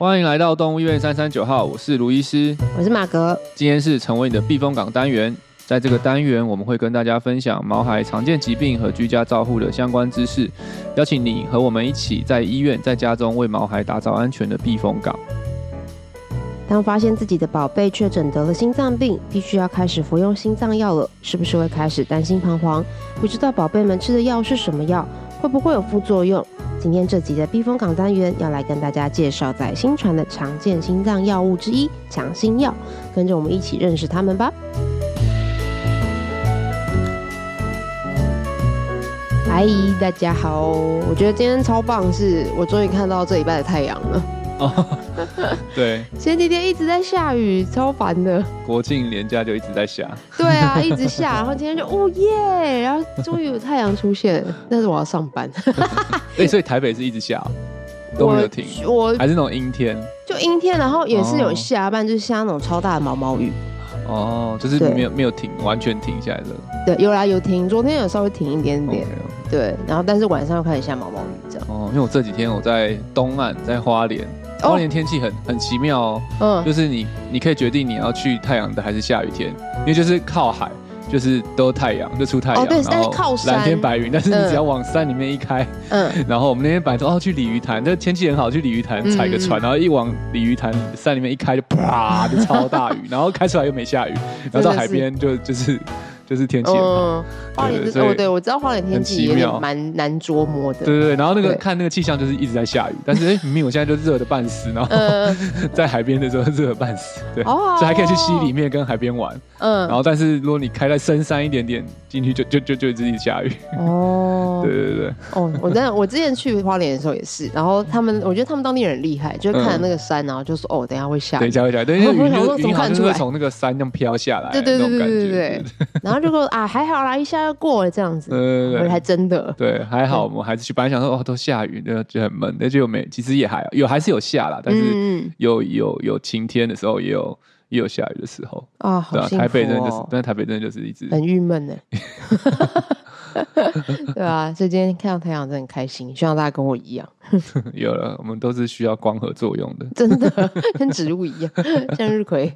欢迎来到动物医院三三九号，我是卢医师，我是马格。今天是成为你的避风港单元，在这个单元我们会跟大家分享毛孩常见疾病和居家照护的相关知识，邀请你和我们一起在医院、在家中为毛孩打造安全的避风港。当发现自己的宝贝确诊得了心脏病，必须要开始服用心脏药了，是不是会开始担心彷徨？不知道宝贝们吃的药是什么药，会不会有副作用？今天这集的避风港单元要来跟大家介绍在新传的常见心脏药物之一——强心药，跟着我们一起认识它们吧。嗨，大家好！我觉得今天超棒，是我终于看到这礼拜的太阳了。哦，对，前几天一直在下雨，超烦的。国庆连假就一直在下。对啊，一直下，然后今天就哦耶，然后终于有太阳出现，但是我要上班。哎，所以台北是一直下，都没有停。我还是那种阴天，就阴天，然后也是有下班，就是下那种超大的毛毛雨。哦，就是没有没有停，完全停下来的。对，有来有停，昨天有稍微停一点点。对，然后但是晚上又开始下毛毛雨这样。哦，因为我这几天我在东岸，在花莲。花莲天气很很奇妙哦，嗯，就是你你可以决定你要去太阳的还是下雨天，因为就是靠海，就是都太阳就出太阳，对，但是靠山。蓝天白云，但是你只要往山里面一开，嗯，然后我们那天本来说哦去鲤鱼潭，这天气很好，去鲤鱼潭踩个船，然后一往鲤鱼潭山里面一开就啪就超大雨，然后开出来又没下雨，然后到海边就就是。就是天气很好，花莲是哦，对，我知道花莲天气也蛮难捉摸的。对对对，然后那个看那个气象就是一直在下雨，但是哎，明明我现在就热的半死，然后 在海边的时候热的半死，对，所以还可以去溪里面跟海边玩。嗯，然后但是如果你开在深山一点点进去，就就就就一直下雨。哦，对对对。哦，我在我之前去花莲的时候也是，然后他们我觉得他们当地人很厉害，就看那个山，然后就说哦，等下会下雨，等一下会下雨，对，因为云就云好像会从那个山那样飘下来，对对对对对对，然后。如果啊还好啦，一下就过了这样子，对，还真的，对，还好我们还是去。本来想说哦，都下雨，那就很闷，那就没，其实也还有，还是有下啦，但是有有有晴天的时候，也有也有下雨的时候啊。对啊，台北真的就是，但台北真的就是一直很郁闷呢。对啊，所以今天看到太阳真的很开心，希望大家跟我一样。有了，我们都是需要光合作用的，真的跟植物一样，向日葵。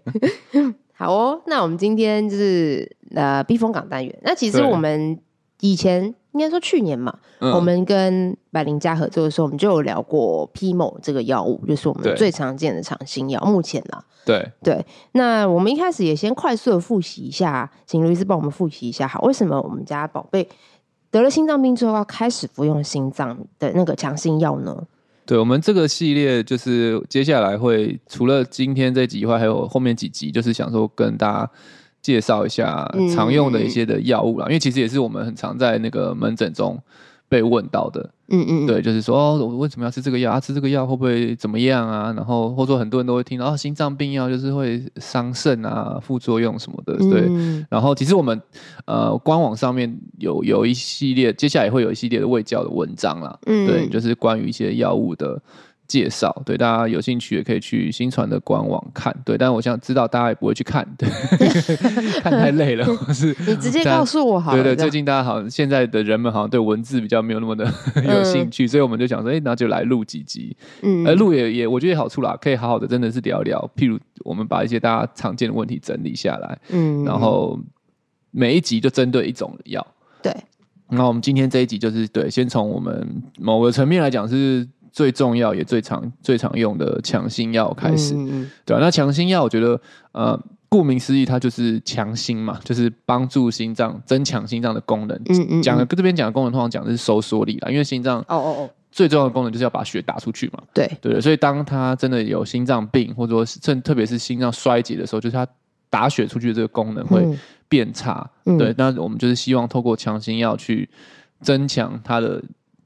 好哦，那我们今天就是呃避风港单元。那其实我们以前应该说去年嘛，嗯、我们跟百灵家合作的时候，我们就有聊过 PMO 这个药物，就是我们最常见的强心药。目前啦，对对。那我们一开始也先快速的复习一下，请卢医师帮我们复习一下，好，为什么我们家宝贝得了心脏病之后要开始服用心脏的那个强心药呢？对，我们这个系列就是接下来会除了今天这集以外，还有后面几集，就是想说跟大家介绍一下常用的一些的药物啦，嗯、因为其实也是我们很常在那个门诊中。被问到的，嗯嗯，对，就是说，哦，我为什么要吃这个药啊？吃这个药会不会怎么样啊？然后，或者说很多人都会听到，哦，心脏病药就是会伤肾啊，副作用什么的，对。嗯、然后，其实我们呃官网上面有有一系列，接下来也会有一系列的卫教的文章啦，嗯，对，就是关于一些药物的。介绍，对，大家有兴趣也可以去新传的官网看，对，但是我想知道大家也不会去看，对，看太累了，是你直接告诉我好了。对对，最近大家好像现在的人们好像对文字比较没有那么的 有兴趣，嗯、所以我们就想说，哎，那就来录几集，嗯，呃录也也我觉得也好处啦，可以好好的真的是聊聊，譬如我们把一些大家常见的问题整理下来，嗯，然后每一集就针对一种药，对，那我们今天这一集就是对，先从我们某个层面来讲是。最重要也最常最常用的强心药开始，嗯嗯对啊，那强心药我觉得，呃，顾名思义，它就是强心嘛，就是帮助心脏增强心脏的功能。嗯嗯，讲的跟这边讲的功能，通常讲的是收缩力啦，因为心脏哦哦哦，最重要的功能就是要把血打出去嘛。对对对，所以当他真的有心脏病，或者说甚特别是心脏衰竭的时候，就是他打血出去的这个功能会变差。嗯、对，那我们就是希望透过强心药去增强它的。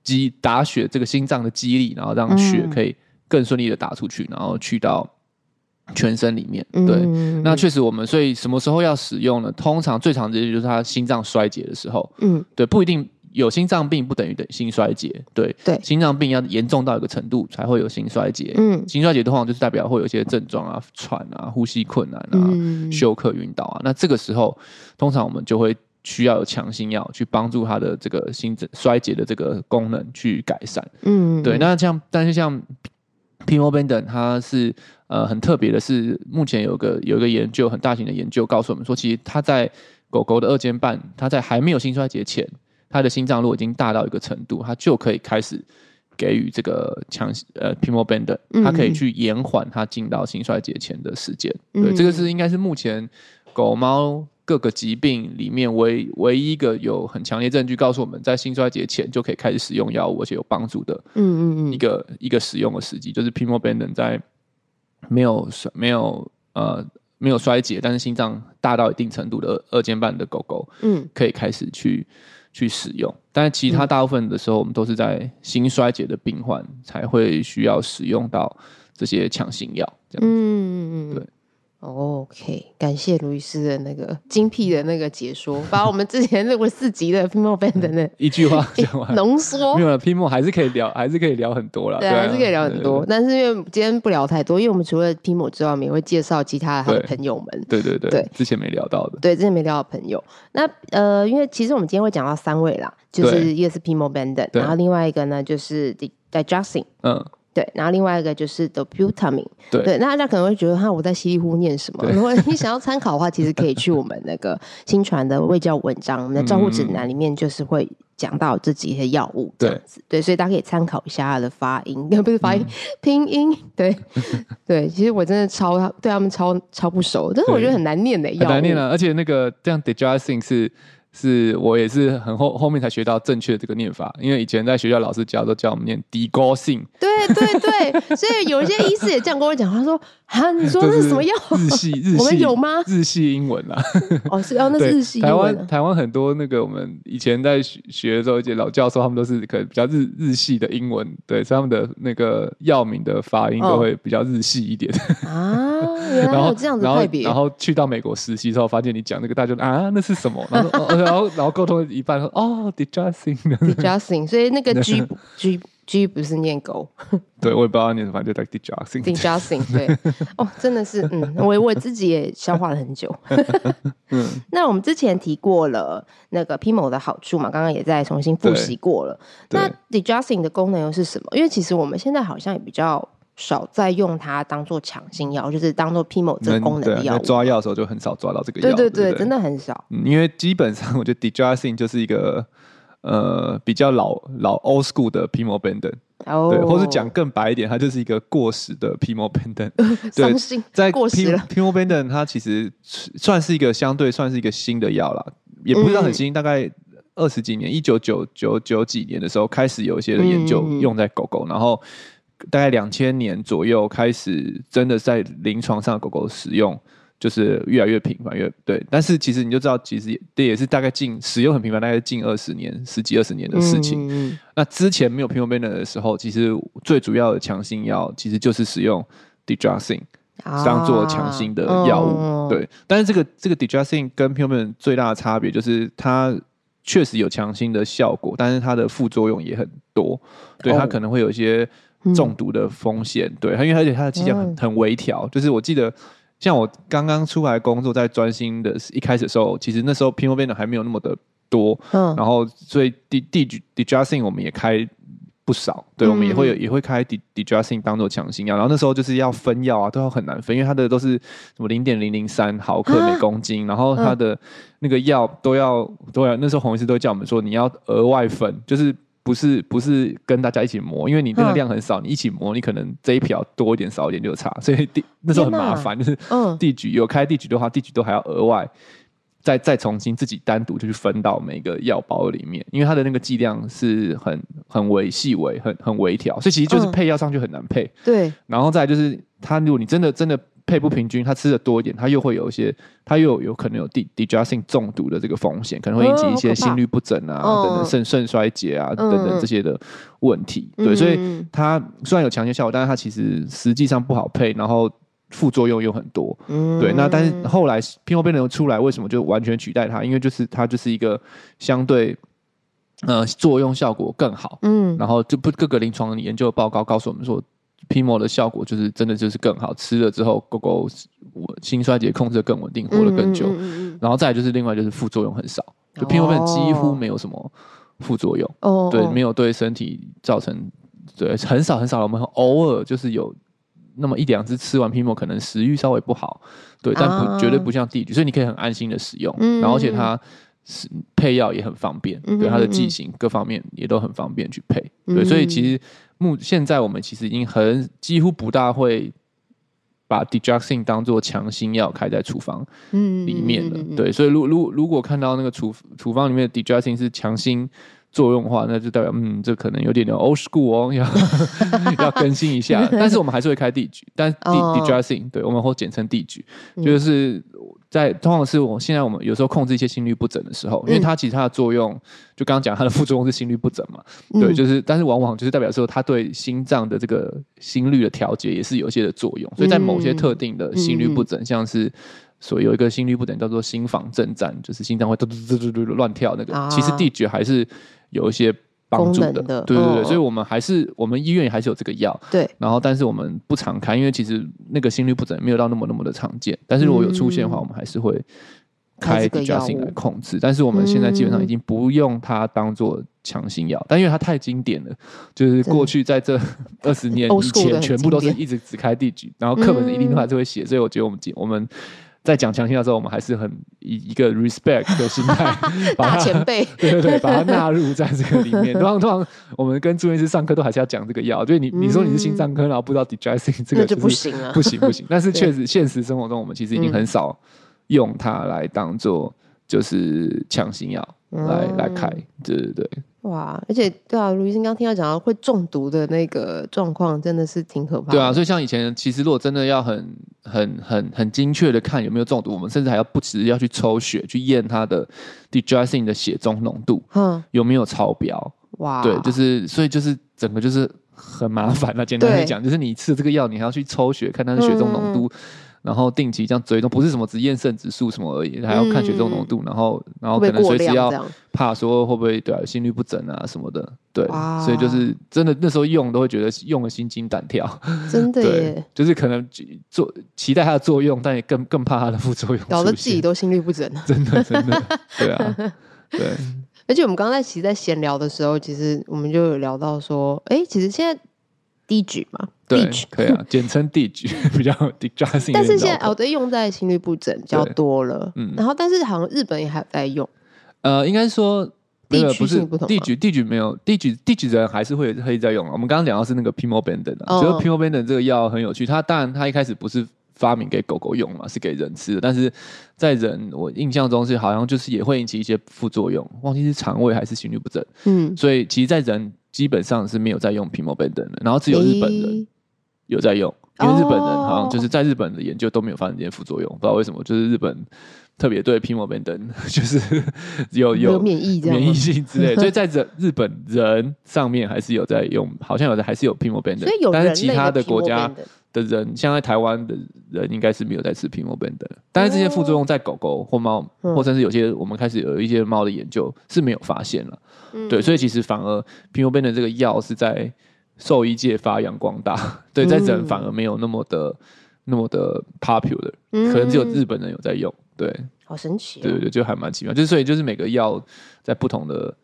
击打血这个心脏的肌力，然后让血可以更顺利的打出去，然后去到全身里面。对，嗯、那确实我们所以什么时候要使用呢？通常最常见就是他心脏衰竭的时候。嗯，对，不一定有心脏病不等于等心衰竭。对对，心脏病要严重到一个程度才会有心衰竭。嗯，心衰竭的话就是代表会有一些症状啊，喘啊，呼吸困难啊，嗯、休克晕倒啊。那这个时候通常我们就会。需要有强心药去帮助他的这个心衰竭的这个功能去改善。嗯，对。那像但是像 p i m o b e n d e n 它是呃很特别的是，目前有个有一个研究很大型的研究告诉我们说，其实它在狗狗的二尖瓣，它在还没有心衰竭前，它的心脏如果已经大到一个程度，它就可以开始给予这个强呃 Pimobendan，它可以去延缓它进到心衰竭前的时间。嗯、对，这个是应该是目前狗猫各个疾病里面唯唯一一个有很强烈证据告诉我们在心衰竭前就可以开始使用药物而且有帮助的，嗯嗯嗯，一个一个使用的时机，就是 Pimobendan 在没有没有呃。没有衰竭，但是心脏大到一定程度的二二尖瓣的狗狗，嗯，可以开始去去使用。但是其他大部分的时候，我们都是在心衰竭的病患才会需要使用到这些强心药，这样子。嗯嗯嗯，对。OK，感谢卢医师的那个精辟的那个解说，把我们之前录了四集的 Pimobendan 的一句话讲完，浓缩。没有了 Pimo 还是可以聊，还是可以聊很多了。对，还是可以聊很多。但是因为今天不聊太多，因为我们除了 Pimo 之外，我们也会介绍其他的好朋友们。对对对，对，之前没聊到的。对，之前没聊到的朋友。那呃，因为其实我们今天会讲到三位啦，就是一个是 Pimobendan，然后另外一个呢就是 Digoxin。嗯。对，然后另外一个就是 Dobutamine 对，对，那大家可能会觉得哈，我在稀里糊涂念什么？如果你想要参考的话，其实可以去我们那个新传的卫教文章，我们的照护指南里面就是会讲到这几些药物这样子。对，对，所以大家可以参考一下它的发音，不是发音，嗯、拼音。对，对，其实我真的超对他们超超不熟，但是我觉得很难念的药物，很难念啊，而且那个这样 Digoxin 是。是我也是很后后面才学到正确的这个念法，因为以前在学校老师教都教我们念 Digoxin。对对对，所以有一些医师也这样跟我讲，他说啊，你说那是什么药？日系日系，我们有吗？日系英文啊。哦，是哦，那是日系英文。台湾台湾很多那个我们以前在学学的时候，一些老教授他们都是可能比较日日系的英文，对，所以他们的那个药名的发音都会比较日系一点。啊，原来有这样子派别。然后去到美国实习之后，发现你讲那个，大家就啊，那是什么？然后。然后，然后沟通一半说 哦，Digoxin，Digoxin，所以那个 G G G 不是念狗，对，我也不知道念什么，就叫 Digoxin，Digoxin，对，哦，真的是，嗯，我我自己也消化了很久。嗯，那我们之前提过了那个 Pimo 的好处嘛，刚刚也在重新复习过了。那 digesting 的功能又是什么？因为其实我们现在好像也比较。少再用它当做强心药，就是当做 Pimo 这个功能的药物。抓药的时候就很少抓到这个药。对对对，对对真的很少。嗯，因为基本上我觉得 Digoxin 就是一个呃比较老老 old school 的 Pimobendan。哦。对，或是讲更白一点，它就是一个过时的 Pimobendan。伤心。在过时了。Pimobendan 它其实算是一个相对算是一个新的药啦，也不知道很新，嗯、大概二十几年，一九九九九几年的时候开始有一些的研究用在狗狗，嗯、然后。大概两千年左右开始，真的在临床上狗狗使用，就是越来越频繁，越对。但是其实你就知道，其实这也是大概近使用很频繁，大概近二十年、十几二十年的事情。嗯嗯，那之前没有 Pimobendan 的时候，其实最主要的强心药其实就是使用 d i d r a s i n g 当做强心的药物。啊、对，但是这个这个 Digoxin 跟 Pimobendan 最大的差别就是它确实有强心的效果，但是它的副作用也很多。对，它可能会有一些。中毒的风险，对，因为而且它的剂量很很微调，嗯、就是我记得，像我刚刚出来工作，在专心的一开始的时候，其实那时候 Pimobendan 还没有那么的多，嗯，然后所以 D D Digoxin 我们也开不少，对，嗯、我们也会有也会开 D Digoxin 当做强心药，然后那时候就是要分药啊，都要很难分，因为它的都是什么零点零零三毫克每公斤，啊、然后它的那个药都要都要，那时候红医师都会叫我们说，你要额外分，就是。不是不是跟大家一起磨，因为你那个量很少，嗯、你一起磨，你可能这一瓢多一点少一点就差，所以地那时候很麻烦，就是地局有开地局的话，地局都还要额外再再重新自己单独就去分到每个药包里面，因为它的那个剂量是很很微细微很很微调，所以其实就是配药上去很难配。嗯、对，然后再就是它，如果你真的真的。配不平均，他吃的多一点，他又会有一些，他又有可能有 Digoxin 中毒的这个风险，可能会引起一些心律不整啊，哦、等等肾肾衰竭啊、嗯、等等这些的问题。对，嗯、所以它虽然有强心效果，但是它其实实际上不好配，然后副作用又很多。嗯、对，那但是后来 Pimobendan 出来，为什么就完全取代它？因为就是它就是一个相对呃作用效果更好。嗯，然后就不各个临床研究报告告诉我们说。Pimo 的效果就是真的就是更好，吃了之后狗狗心衰竭控制的更稳定，活得更久。嗯嗯嗯、然后再来就是另外就是副作用很少，就 Pimo 几乎没有什么副作用。哦，对，没有对身体造成对，很少很少，我们偶尔就是有那么一两只吃完 Pimo，可能食欲稍微不好，对，但不、啊、绝对不像地菊，所以你可以很安心的使用，嗯、然后而且它是配药也很方便，嗯、对它的剂型各方面也都很方便去配，嗯、对，所以其实目现在我们其实已经很几乎不大会。把 digesting 当做强心药开在处方里面了，嗯嗯嗯嗯、对，所以如如如果看到那个处处方里面的 digesting 是强心作用的话，那就代表嗯，这可能有点点 old school 哦，要 要更新一下。但是我们还是会开 Dig，但 Digoxin、哦、对，我们会简称 Dig，就是。在通常是我现在我们有时候控制一些心律不整的时候，因为它其实它的作用，嗯、就刚刚讲它的副作用是心律不整嘛，嗯、对，就是但是往往就是代表说它对心脏的这个心率的调节也是有一些的作用，所以在某些特定的心律不整，嗯、像是所以有一个心律不整叫做心房震颤，就是心脏会嘟嘟嘟嘟嘟嘟乱跳那个，啊、其实地菊还是有一些。帮助的，的对对对，哦、所以我们还是我们医院还是有这个药，对。然后，但是我们不常开，因为其实那个心律不整没有到那么那么的常见。但是如果有出现的话，嗯、我们还是会开 Digoxin 来控制。但是我们现在基本上已经不用它当做强心药，嗯、但因为它太经典了，就是过去在这 二十年以前，全部都是一直只开地菊，然后课本一定都还是会写，所以我觉得我们我们。在讲强心药的时候，我们还是很以一个 respect 的心态，大前辈，对对对，把它纳入在这个里面。通 常通常我们跟住院医师上课都还是要讲这个药，就是你你说你是心脏科，然后不知道 digesting 这个就不行啊，不行不行。但是确实现实生活中，我们其实已经很少用它来当做就是强心药来来开，对对对。哇，而且对啊，卢医生刚听到讲到会中毒的那个状况，真的是挺可怕的。对啊，所以像以前，其实如果真的要很、很、很、很精确的看有没有中毒，我们甚至还要不时要去抽血去验它的 Digoxin 的血中浓度，嗯，有没有超标？哇，对，就是所以就是整个就是很麻烦了。简单来讲，对就是你吃这个药，你还要去抽血看它的血中浓度。嗯然后定期这样追踪，不是什么只验肾指数什么而已，还要看血中浓度，嗯、然后然后可能随时要怕说会不会对、啊、心率不整啊什么的，对，所以就是真的那时候用都会觉得用的心惊胆跳，真的 耶，就是可能做期待它的作用，但也更更怕它的副作用，搞得自己都心率不整，真的真的，对啊，对，而且我们刚刚在其实，在闲聊的时候，其实我们就有聊到说，哎，其实现在。地菊嘛，对，可以啊，简称地址 比较 Digoxin。但是现在哦，对，用在心律不整比较多了，嗯，然后但是好像日本也还在用，呃，应该说地区性不是，地菊地菊没有地菊地菊人还是会可以在用。我们刚刚讲到是那个 Pimobendan 的，就是 Pimobendan 这个药很有趣，它当然它一开始不是发明给狗狗用嘛，是给人吃的，但是在人我印象中是好像就是也会引起一些副作用，忘记是肠胃还是心律不整，嗯，所以其实，在人。基本上是没有在用 Pimobendan 的，然后只有日本人有在用，欸、因为日本人好像就是在日本的研究都没有发生这些副作用，不知道为什么，就是日本特别对 Pimobendan 就是有有，有免疫免疫性之类，所以在日 日本人上面还是有在用，好像有的还是有 Pimobendan，所以有，但是其他的国家的人，像在台湾的人应该是没有在吃 Pimobendan，但是这些副作用在狗狗或猫，或甚至有些我们开始有一些猫的研究是没有发现了。对，所以其实反而 Pimobendan 这个药是在兽医界发扬光大，对，在人反而没有那么的那么的 popular，可能只有日本人有在用，对，好神奇，对对对，就还蛮奇妙，就是所以就是每个药在不同的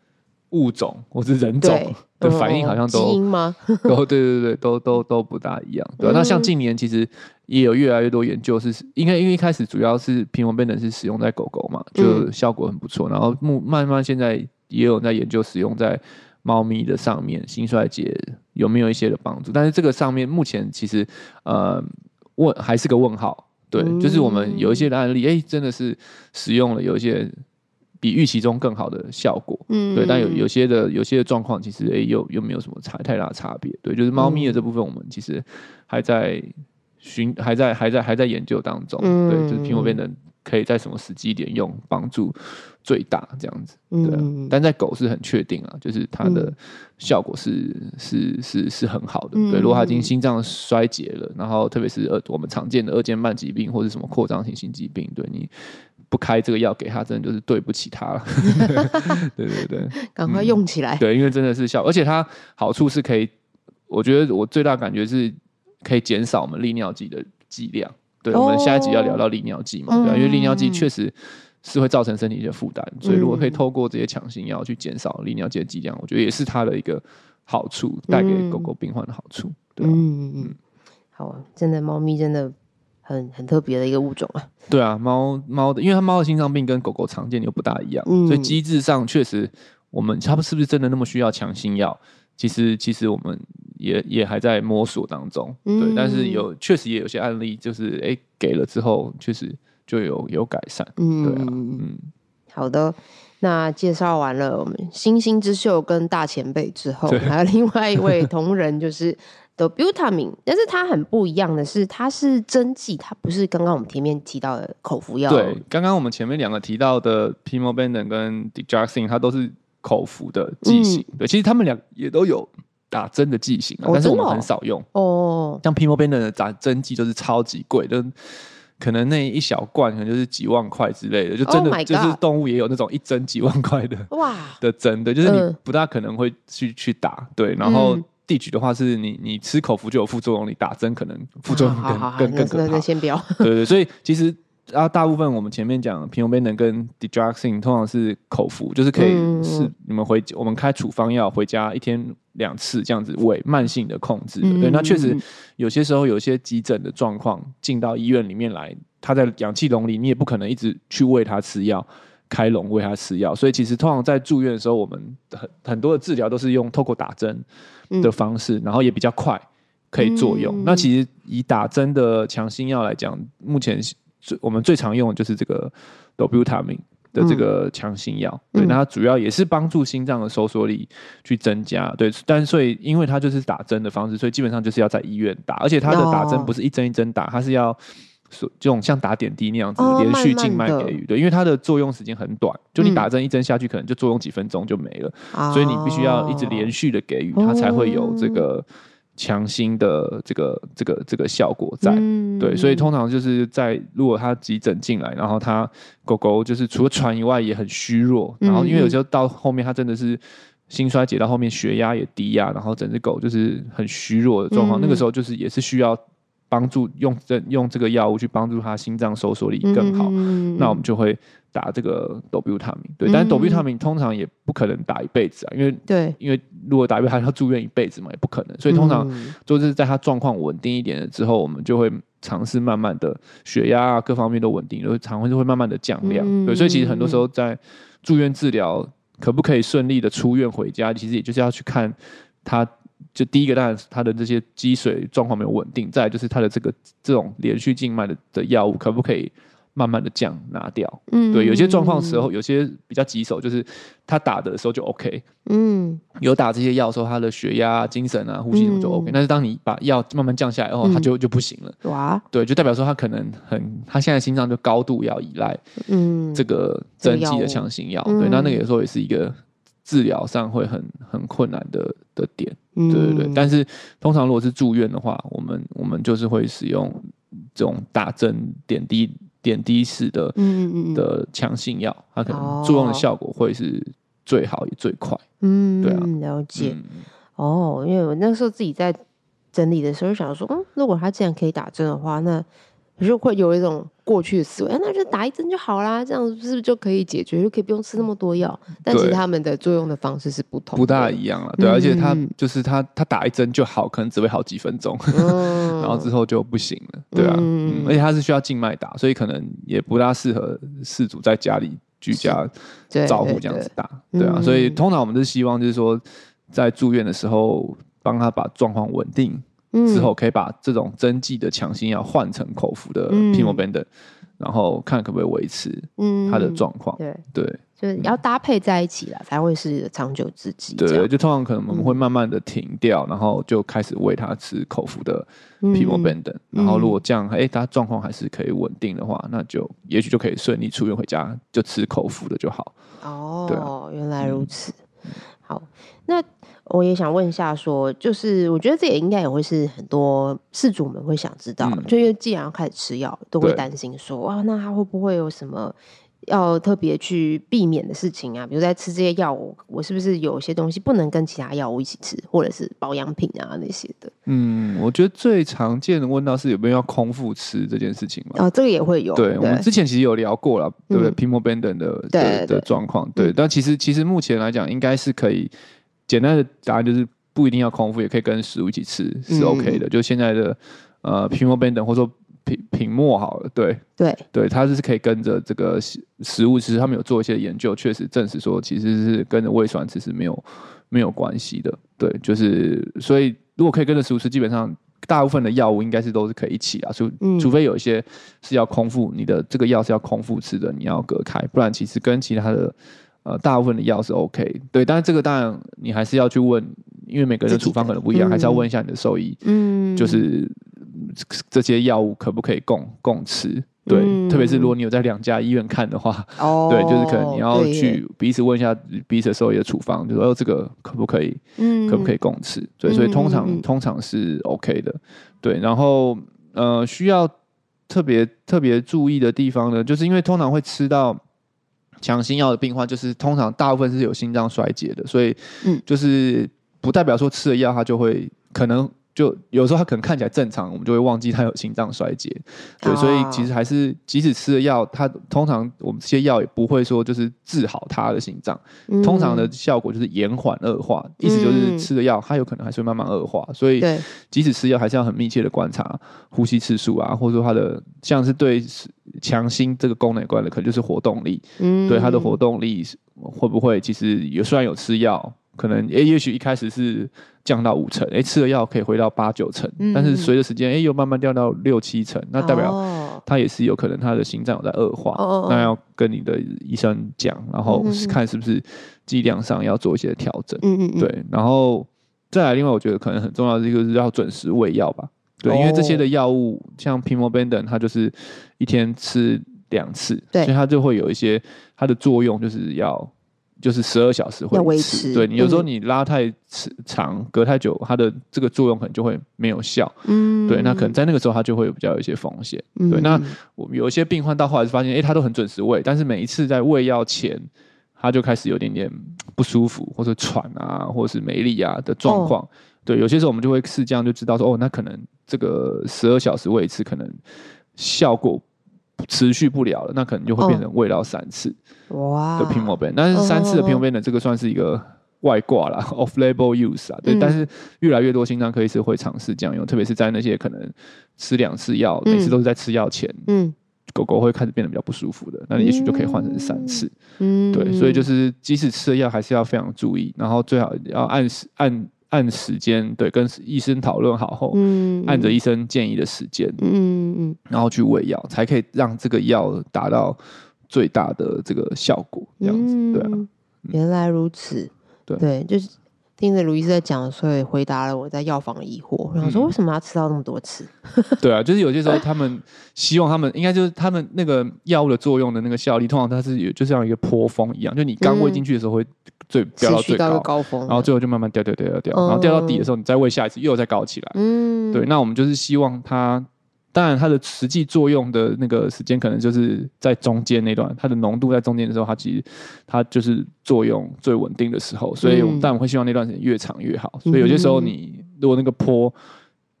物种或是人种 的反应好像都基因吗？都对对对，都都都不大一样，对。那像近年其实也有越来越多研究是，应该因为一开始主要是 Pimobendan 是使用在狗狗嘛，就效果很不错，然后慢慢现在。也有在研究使用在猫咪的上面，心衰竭有没有一些的帮助？但是这个上面目前其实呃问还是个问号。对，嗯、就是我们有一些的案例，哎、欸，真的是使用了有一些比预期中更好的效果。嗯，对，但有有些的有些的状况，其实哎、欸、又又没有什么差太大差别。对，就是猫咪的这部分，我们其实还在寻还在还在还在研究当中。嗯、对，就是 Pimobendan 可以在什么时机点用帮助最大这样子，对、啊，嗯、但在狗是很确定啊，就是它的效果是、嗯、是是是很好的。嗯、对，如果它已经心脏衰竭了，然后特别是二我们常见的二尖瓣疾病或者什么扩张性心肌病，对你不开这个药给他，真的就是对不起他了。对 对 对，赶快用起来、嗯。对，因为真的是效，而且它好处是可以，我觉得我最大感觉是可以减少我们利尿剂的剂量。对，我们下一集要聊到利尿剂嘛，对、啊，因为利尿剂确实是会造成身体一些负担，所以如果可以透过这些强心药去减少利尿剂的剂量，我觉得也是它的一个好处，带给狗狗病患的好处。对、啊，嗯嗯，好啊，真的，猫咪真的很很特别的一个物种啊。对啊，猫猫的，因为它猫的心脏病跟狗狗常见的又不大一样，嗯、所以机制上确实，我们它是不是真的那么需要强心药？其实其实我们也也还在摸索当中。对，嗯、但是有确实也有些案例，就是哎、欸、给了之后，确实就有有改善。嗯，对啊，嗯，好的。那介绍完了我们星星之秀跟大前辈之后，对还有另外一位同仁就是 the butamine，但是它很不一样的是，它是针剂，它不是刚刚我们前面提到的口服药。对，刚刚我们前面两个提到的 Pimobendan 跟 Digoxin，它都是口服的剂型。嗯、对，其实他们俩也都有打针的剂型，哦、但是我们很少用。哦，像 Pimobendan 的打针剂就是超级贵的。可能那一小罐可能就是几万块之类的，就真的就是动物也有那种一针几万块的哇的针的，就是你不大可能会去去打对。然后地举的话是你你吃口服就有副作用，你打针可能副作用更更更可怕。先不要。对对，所以其实啊，大部分我们前面讲 Pimobendan 跟 Digoxin 通常是口服，就是可以是你们回我们开处方药回家一天两次这样子喂慢性的控制的。对，那确实。有些时候，有些急诊的状况进到医院里面来，他在氧气笼里，你也不可能一直去喂他吃药，开笼喂他吃药。所以，其实通常在住院的时候，我们很很多的治疗都是用透过打针的方式，嗯、然后也比较快可以作用。嗯、那其实以打针的强心药来讲，目前最我们最常用的就是这个 Dobutamine 的这个强心药，嗯、对，那它主要也是帮助心脏的收缩力去增加，对，但所以因为它就是打针的方式，所以基本上就是要在医院打，而且它的打针不是一针一针打，它是要这种像打点滴那样子连续静脉给予，对，因为它的作用时间很短，就你打针一针下去，可能就作用几分钟就没了，嗯、所以你必须要一直连续的给予，它才会有这个。强心的这个这个这个效果在，嗯、对，所以通常就是在如果他急诊进来，然后他狗狗就是除了喘以外也很虚弱，嗯、然后因为有时候到后面他真的是心衰竭到后面血压也低压，然后整只狗就是很虚弱的状况，嗯、那个时候就是也是需要帮助用这用这个药物去帮助他心脏收缩力更好，嗯、那我们就会。打这个 Dobutamine，对，但是 Dobutamine 通常也不可能打一辈子啊，因为对，因为如果打一辈子，他要住院一辈子嘛，也不可能，所以通常就是在他状况稳定一点了之后，我们就会尝试慢慢的血压啊各方面都稳定，然后常会就会慢慢的降量，对，所以其实很多时候在住院治疗可不可以顺利的出院回家，其实也就是要去看他，就第一个当然他的这些积水状况没有稳定，再来就是他的这个这种连续静脉的的药物可不可以。慢慢的降拿掉，嗯，对，有些状况时候，有些比较棘手，就是他打的时候就 OK，嗯，有打这些药的时候，他的血压、精神啊、呼吸什么就 OK，但是当你把药慢慢降下来后，他就就不行了，哇，对，就代表说他可能很，他现在心脏就高度要依赖，嗯，这个针剂的强心药，对，那那个有时候也是一个治疗上会很很困难的的点，对对对，但是通常如果是住院的话，我们我们就是会使用这种打针点滴。点滴式的的强性药，它可能作用的效果会是最好也最快。嗯，对啊，了解。哦，因为我那时候自己在整理的时候想说，嗯，如果他既然可以打针的话，那就会有一种过去的思维，那就打一针就好啦，这样是不是就可以解决，就可以不用吃那么多药？但其实他们的作用的方式是不同，不大一样了。对，而且他就是他，他打一针就好，可能只会好几分钟。然后之后就不行了，对啊，而且他是需要静脉打，所以可能也不大适合事主在家里居家照顾这样子打，对，啊，所以通常我们是希望就是说，在住院的时候帮他把状况稳定之后，可以把这种针剂的强心药换成口服的 Pimobendan，嗯、然后看可不可以维持它的状况，对。对。就是要搭配在一起了，嗯、才会是长久之计。对，就通常可能我们会慢慢的停掉，嗯、然后就开始喂他吃口服的 Pimobendan，嗯、然后如果这样，哎、欸，他状况还是可以稳定的话，那就也许就可以顺利出院回家，就吃口服的就好。哦，原来如此。嗯、好，那我也想问一下说，说就是我觉得这也应该也会是很多事主们会想知道，嗯、就因为既然要开始吃药，都会担心说，对哇，那他会不会有什么？要特别去避免的事情啊，比如在吃这些药物，我是不是有些东西不能跟其他药物一起吃，或者是保养品啊那些的？嗯，我觉得最常见的问到是有没有要空腹吃这件事情嘛？哦，这个也会有。对，对我们之前其实有聊过了，对不对？Pimobendan 的的的状况，对。但其实其实目前来讲，应该是可以简单的答案就是不一定要空腹，也可以跟食物一起吃，是 OK 的。嗯、就现在的呃，Pimobendan 或者说品品墨好了，对对对，它是可以跟着这个食物，其实他们有做一些研究，确实证实说其实是跟着胃酸其实没有没有关系的。对，就是所以如果可以跟着食物吃，基本上。大部分的药物应该是都是可以一起啊，除除非有一些是要空腹，你的这个药是要空腹吃的，你要隔开，不然其实跟其他的呃大部分的药是 OK。对，但是这个当然你还是要去问，因为每个人的处方可能不一样，还是要问一下你的兽医，嗯，就是 这些药物可不可以共共吃。对，嗯、特别是如果你有在两家医院看的话，哦，对，就是可能你要去彼此问一下彼此兽医的处方，就说这个可不可以，嗯，可不可以共吃？对，所以通常、嗯、通常是 OK 的。对，然后呃，需要特别特别注意的地方呢，就是因为通常会吃到强心药的病患，就是通常大部分是有心脏衰竭的，所以嗯，就是不代表说吃了药他就会可能。就有时候他可能看起来正常，我们就会忘记他有心脏衰竭，对，所以其实还是即使吃了药，他通常我们这些药也不会说就是治好他的心脏，通常的效果就是延缓恶化，意思就是吃了药，他有可能还是会慢慢恶化，所以即使吃药还是要很密切的观察呼吸次数啊，或者说他的像是对强心这个功能有关的，可能就是活动力，对他的活动力会不会其实有虽然有吃药。可能诶、欸，也许一开始是降到五成，诶、欸，吃了药可以回到八九成，嗯、但是随着时间，诶、欸，又慢慢掉到六七成，那代表他也是有可能他的心脏有在恶化，哦、那要跟你的医生讲，然后看是不是剂量上要做一些调整，嗯嗯嗯。对，然后再来，另外我觉得可能很重要的一个是要准时喂药吧，对，哦、因为这些的药物像 Pimobendan 它就是一天吃两次，对。所以它就会有一些它的作用就是要。就是十二小时会维持，对，你有时候你拉太长，嗯、隔太久，它的这个作用可能就会没有效。嗯，对，那可能在那个时候它就会有比较有一些风险。嗯、对，那我们有一些病患到后来就发现，哎、欸，他都很准时喂，但是每一次在喂药前，他就开始有点点不舒服，或者喘啊，或者是没力啊的状况。哦、对，有些时候我们就会试这样就知道说，哦，那可能这个十二小时喂一次，可能效果。持续不了了，那可能就会变成喂到三次哇。的 Pimobendan，但是三次的 Pimobendan 这个算是一个外挂啦 off-label use 啊，对，嗯、但是越来越多心脏科医师会尝试这样用，特别是在那些可能吃两次药，嗯、每次都是在吃药前，嗯，狗狗会开始变得比较不舒服的，那你也许就可以换成三次，嗯，对，所以就是即使吃了药，还是要非常注意，然后最好要按时按。按时间对，跟医生讨论好后，嗯，按着医生建议的时间，嗯嗯，然后去喂药，才可以让这个药达到最大的这个效果，这样子，对啊。原来如此，对。对，就是听着卢医师在讲，所以回答了我在药房的疑惑。然后说为什么要吃到那么多次？对啊，就是有些时候他们希望他们应该就是他们那个药物的作用的那个效力，通常它是有就像一个坡峰一样，就你刚喂进去的时候会。最飙到最高，高峰，然后最后就慢慢掉掉掉掉掉，嗯、然后掉到底的时候，你再喂下一次，又再高起来。嗯，对。那我们就是希望它，当然它的实际作用的那个时间，可能就是在中间那段，它的浓度在中间的时候，它其实它就是作用最稳定的时候。所以但我会希望那段时间越长越好。所以有些时候你如果那个坡。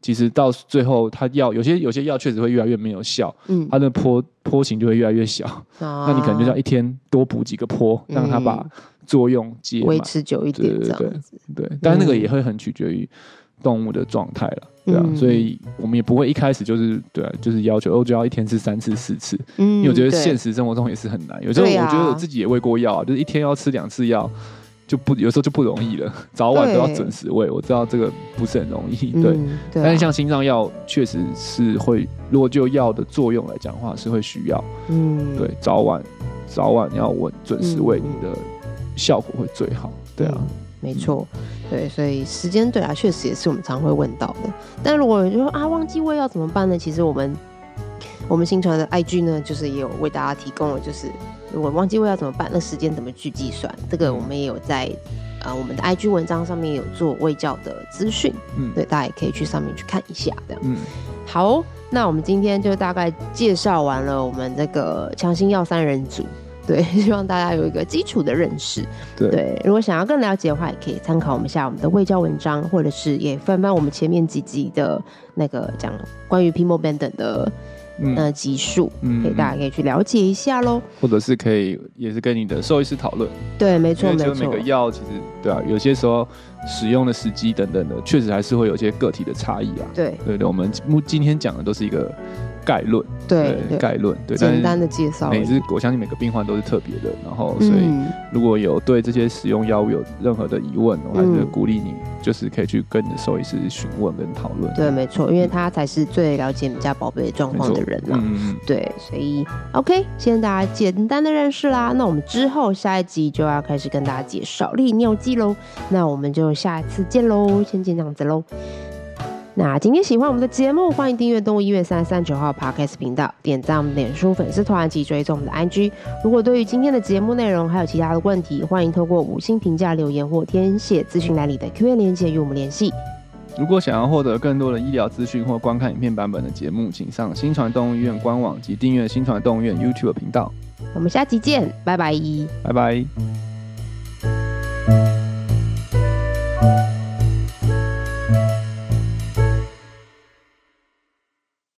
其实到最后，它药有些有些药确实会越来越没有效，嗯，它的坡坡形就会越来越小，啊、那你可能就要一天多补几个坡，让它把作用接维持久一点，这样子，对，对，但是那个也会很取决于动物的状态了，对啊，嗯、所以我们也不会一开始就是对啊，就是要求哦就要一天吃三次四次，嗯，因为我觉得现实生活中也是很难，有时候我觉得我自己也喂过药啊，就是一天要吃两次药。就不有时候就不容易了，早晚都要准时喂。我知道这个不是很容易，对。但是像心脏药，确实是会，如果就药的作用来讲的话，是会需要。嗯，对，早晚早晚要稳准时喂，你的效果会最好。对啊，嗯、没错。对，所以时间对啊，确实也是我们常会问到的。但如果就说啊，忘记喂药怎么办呢？其实我们我们新传的 IG 呢，就是也有为大家提供了，就是。如果忘记喂药怎么办？那时间怎么去计算？这个我们也有在呃我们的 IG 文章上面有做喂教的资讯，嗯，对，大家也可以去上面去看一下的。嗯，好，那我们今天就大概介绍完了我们这个强心药三人组，对，希望大家有一个基础的认识。对，对，如果想要更了解的话，也可以参考我们下我们的卫教文章，或者是也翻翻我们前面几集的那个讲关于 Pimobendan 的。呃集数，嗯，可以大家可以去了解一下喽。或者是可以也是跟你的兽医师讨论。对，没错没错。每个药其实对啊，有些时候使用的时机等等的，确实还是会有些个体的差异啊。对对对，我们目今天讲的都是一个。概论，对概论，对简单的介绍。每只我相信每个病患都是特别的，然后所以如果有对这些使用药物有任何的疑问，我还是鼓励你，就是可以去跟你的兽医师询问跟讨论。对，没错，因为他才是最了解你家宝贝状况的人嘛。嗯，对，所以 OK，先大家简单的认识啦。那我们之后下一集就要开始跟大家介绍利尿剂喽。那我们就下一次见喽，先这样子喽。那今天喜欢我们的节目，欢迎订阅动物医院三三九号 Podcast 频道，点赞我们脸书粉丝团及追踪我们的 IG。如果对于今天的节目内容还有其他的问题，欢迎透过五星评价留言或填写资讯栏里的 Q&A 链接与我们联系。如果想要获得更多的医疗资讯或观看影片版本的节目，请上新传动物医院官网及订阅新传动物医院 YouTube 频道。我们下期见，拜拜，拜拜。